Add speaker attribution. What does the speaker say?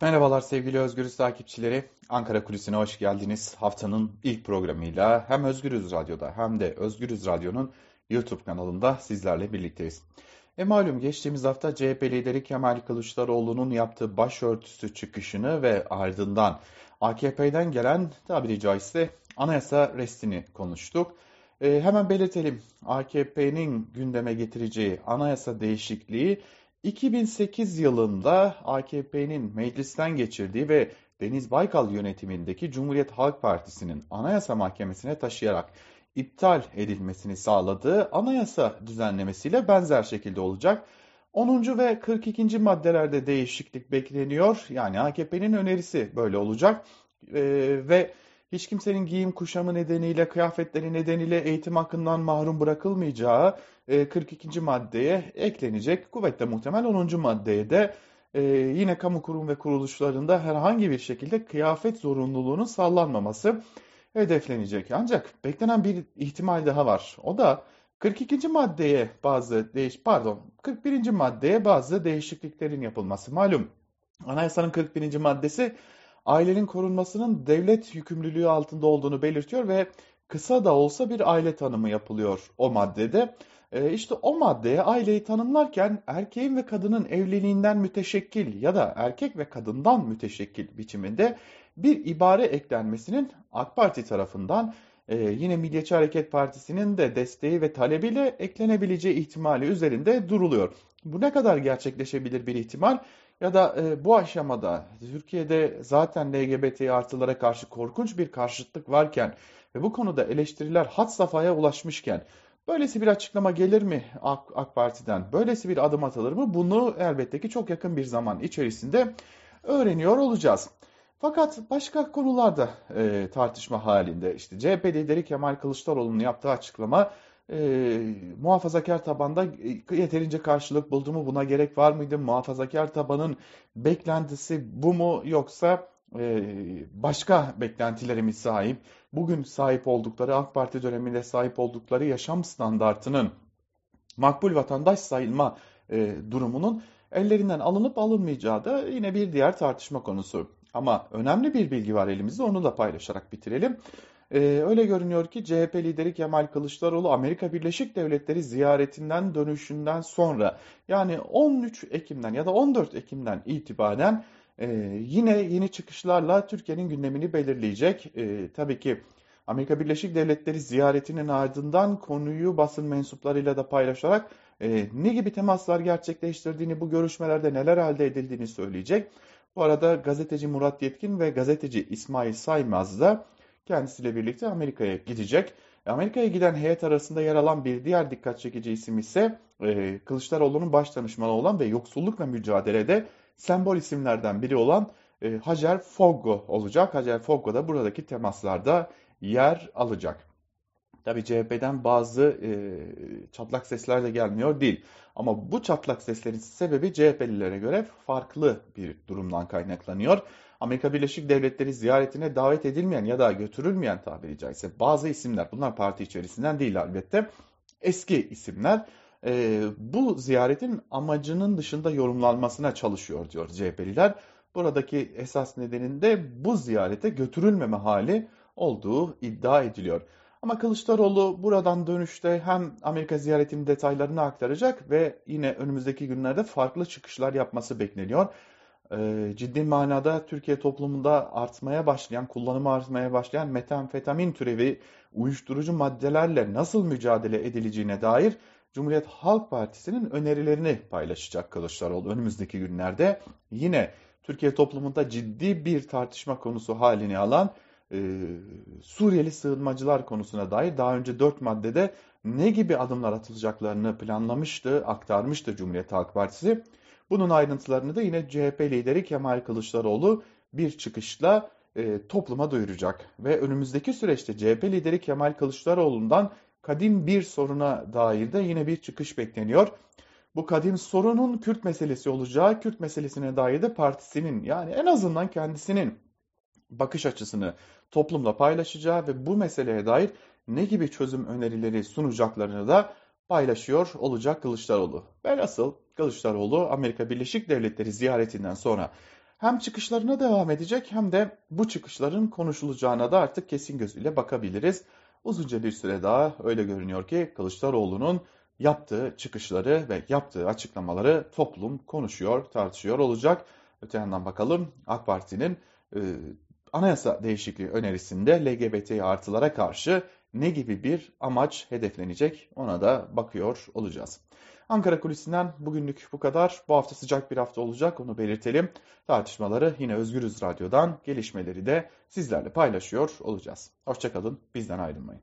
Speaker 1: Merhabalar sevgili Özgürüz takipçileri. Ankara Kulisi'ne hoş geldiniz. Haftanın ilk programıyla hem Özgürüz Radyo'da hem de Özgürüz Radyo'nun YouTube kanalında sizlerle birlikteyiz. E malum geçtiğimiz hafta CHP lideri Kemal Kılıçdaroğlu'nun yaptığı başörtüsü çıkışını ve ardından AKP'den gelen tabiri caizse anayasa restini konuştuk. E, hemen belirtelim AKP'nin gündeme getireceği anayasa değişikliği 2008 yılında AKP'nin meclisten geçirdiği ve Deniz Baykal yönetimindeki Cumhuriyet Halk Partisi'nin Anayasa Mahkemesi'ne taşıyarak iptal edilmesini sağladığı anayasa düzenlemesiyle benzer şekilde olacak. 10. ve 42. maddelerde değişiklik bekleniyor. Yani AKP'nin önerisi böyle olacak. Ee, ve hiç kimsenin giyim kuşamı nedeniyle, kıyafetleri nedeniyle eğitim hakkından mahrum bırakılmayacağı 42. E, maddeye eklenecek. Kuvvetle muhtemel 10. maddeye de e, yine kamu kurum ve kuruluşlarında herhangi bir şekilde kıyafet zorunluluğunun sağlanmaması hedeflenecek. Ancak beklenen bir ihtimal daha var. O da 42. maddeye bazı değiş pardon 41. maddeye bazı değişikliklerin yapılması. Malum anayasanın 41. maddesi ailenin korunmasının devlet yükümlülüğü altında olduğunu belirtiyor ve kısa da olsa bir aile tanımı yapılıyor o maddede. E, işte o maddeye aileyi tanımlarken erkeğin ve kadının evliliğinden müteşekkil ya da erkek ve kadından müteşekkil biçiminde bir ibare eklenmesinin AK Parti tarafından e, yine Milliyetçi Hareket Partisi'nin de desteği ve talebiyle eklenebileceği ihtimali üzerinde duruluyor. Bu ne kadar gerçekleşebilir bir ihtimal? Ya da e, bu aşamada Türkiye'de zaten LGBT artılara karşı korkunç bir karşıtlık varken ve bu konuda eleştiriler had safhaya ulaşmışken böylesi bir açıklama gelir mi AK, AK Parti'den? Böylesi bir adım atılır mı? Bunu elbette ki çok yakın bir zaman içerisinde öğreniyor olacağız. Fakat başka konularda e, tartışma halinde işte CHP lideri Kemal Kılıçdaroğlu'nun yaptığı açıklama e, muhafazakar tabanda e, yeterince karşılık buldu mu? Buna gerek var mıydı? Muhafazakar tabanın beklentisi bu mu yoksa e, başka beklentilere mi sahip? Bugün sahip oldukları AK Parti döneminde sahip oldukları yaşam standartının makbul vatandaş sayılma e, durumunun ellerinden alınıp alınmayacağı da yine bir diğer tartışma konusu. Ama önemli bir bilgi var elimizde onu da paylaşarak bitirelim. Ee, öyle görünüyor ki CHP lideri Kemal Kılıçdaroğlu Amerika Birleşik Devletleri ziyaretinden dönüşünden sonra yani 13 Ekim'den ya da 14 Ekim'den itibaren e, yine yeni çıkışlarla Türkiye'nin gündemini belirleyecek. E, tabii ki Amerika Birleşik Devletleri ziyaretinin ardından konuyu basın mensuplarıyla da paylaşarak e, ne gibi temaslar gerçekleştirdiğini, bu görüşmelerde neler elde edildiğini söyleyecek. Bu arada gazeteci Murat Yetkin ve gazeteci İsmail Saymaz da kendisiyle birlikte Amerika'ya gidecek. Amerika'ya giden heyet arasında yer alan bir diğer dikkat çekici isim ise e, Kılıçdaroğlu'nun baş danışmanı olan ve yoksullukla mücadelede sembol isimlerden biri olan e, Hacer Foggo olacak. Hacer Foggo da buradaki temaslarda yer alacak. Tabi CHP'den bazı e, çatlak sesler de gelmiyor değil. Ama bu çatlak seslerin sebebi CHP'lilere göre farklı bir durumdan kaynaklanıyor. Amerika Birleşik Devletleri ziyaretine davet edilmeyen ya da götürülmeyen tabiri caizse bazı isimler bunlar parti içerisinden değil elbette eski isimler e, bu ziyaretin amacının dışında yorumlanmasına çalışıyor diyor CHP'liler. Buradaki esas nedenin de bu ziyarete götürülmeme hali olduğu iddia ediliyor. Ama Kılıçdaroğlu buradan dönüşte hem Amerika ziyaretinin detaylarını aktaracak ve yine önümüzdeki günlerde farklı çıkışlar yapması bekleniyor. Ee, ciddi manada Türkiye toplumunda artmaya başlayan, kullanımı artmaya başlayan metamfetamin türevi uyuşturucu maddelerle nasıl mücadele edileceğine dair Cumhuriyet Halk Partisi'nin önerilerini paylaşacak Kılıçdaroğlu önümüzdeki günlerde. Yine Türkiye toplumunda ciddi bir tartışma konusu halini alan e, Suriyeli sığınmacılar konusuna dair daha önce dört maddede ne gibi adımlar atılacaklarını planlamıştı, aktarmıştı Cumhuriyet Halk Partisi. Bunun ayrıntılarını da yine CHP lideri Kemal Kılıçdaroğlu bir çıkışla e, topluma duyuracak. Ve önümüzdeki süreçte CHP lideri Kemal Kılıçdaroğlu'ndan kadim bir soruna dair de yine bir çıkış bekleniyor. Bu kadim sorunun Kürt meselesi olacağı, Kürt meselesine dair de partisinin yani en azından kendisinin bakış açısını toplumla paylaşacağı ve bu meseleye dair ne gibi çözüm önerileri sunacaklarını da paylaşıyor olacak Kılıçdaroğlu. Velhasıl Kılıçdaroğlu Amerika Birleşik Devletleri ziyaretinden sonra hem çıkışlarına devam edecek hem de bu çıkışların konuşulacağına da artık kesin gözüyle bakabiliriz. Uzunca bir süre daha öyle görünüyor ki Kılıçdaroğlu'nun yaptığı çıkışları ve yaptığı açıklamaları toplum konuşuyor, tartışıyor olacak. Öte yandan bakalım AK Parti'nin anayasa değişikliği önerisinde LGBT artılara karşı ne gibi bir amaç hedeflenecek ona da bakıyor olacağız. Ankara Kulisi'nden bugünlük bu kadar. Bu hafta sıcak bir hafta olacak onu belirtelim. Tartışmaları yine Özgürüz Radyo'dan gelişmeleri de sizlerle paylaşıyor olacağız. Hoşçakalın bizden ayrılmayın.